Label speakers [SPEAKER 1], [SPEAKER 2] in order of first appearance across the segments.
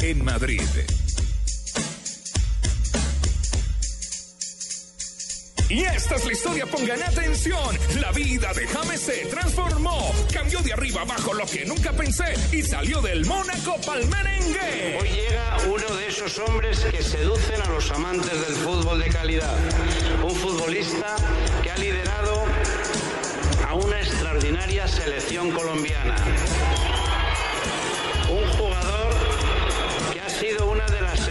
[SPEAKER 1] en Madrid. Y esta es la historia, pongan atención. La vida de James se transformó. Cambió de arriba abajo lo que nunca pensé y salió del Mónaco pa'l merengue.
[SPEAKER 2] Hoy llega uno de esos hombres que seducen a los amantes del fútbol de calidad. Un futbolista que ha liderado a una extraordinaria selección colombiana.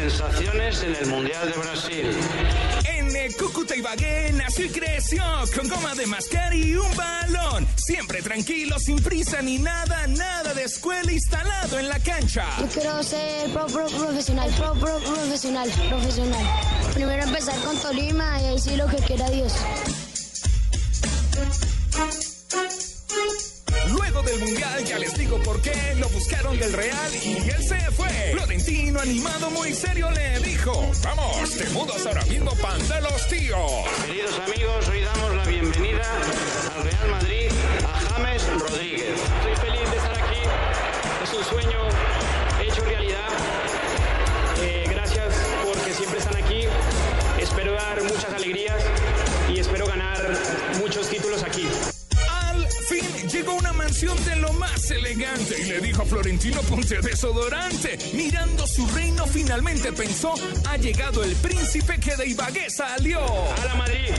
[SPEAKER 2] Sensaciones en el Mundial de Brasil.
[SPEAKER 1] En el Cúcuta Ibagué nació y creció con goma de mascar y un balón. Siempre tranquilo, sin prisa ni nada, nada de escuela instalado en la cancha.
[SPEAKER 3] Yo quiero ser pro, pro profesional, pro, pro profesional, profesional. Primero empezar con Tolima y ahí sí lo que quiera Dios.
[SPEAKER 1] Mundial ya les digo por qué lo buscaron del Real y él se fue. Florentino animado muy serio le dijo, vamos, te mudas ahora mismo pan de los tíos.
[SPEAKER 2] Queridos amigos, hoy damos la bienvenida
[SPEAKER 1] de lo más elegante y le dijo a Florentino ponte desodorante. Mirando su reino finalmente pensó, ha llegado el príncipe que de Ibagué salió.
[SPEAKER 4] ¡A la Madrid!